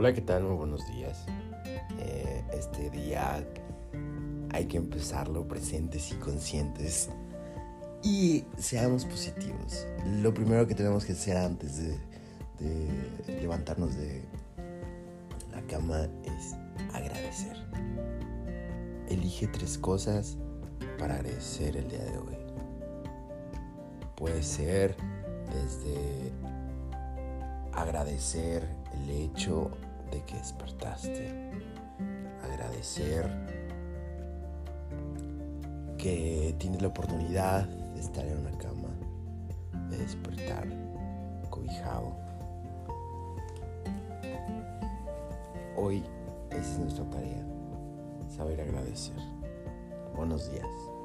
Hola, ¿qué tal? Muy buenos días. Eh, este día hay que empezarlo presentes y conscientes y seamos positivos. Lo primero que tenemos que hacer antes de, de levantarnos de la cama es agradecer. Elige tres cosas para agradecer el día de hoy. Puede ser desde agradecer el hecho de que despertaste, agradecer que tienes la oportunidad de estar en una cama, de despertar cobijado. Hoy esa es nuestra tarea, saber agradecer. Buenos días.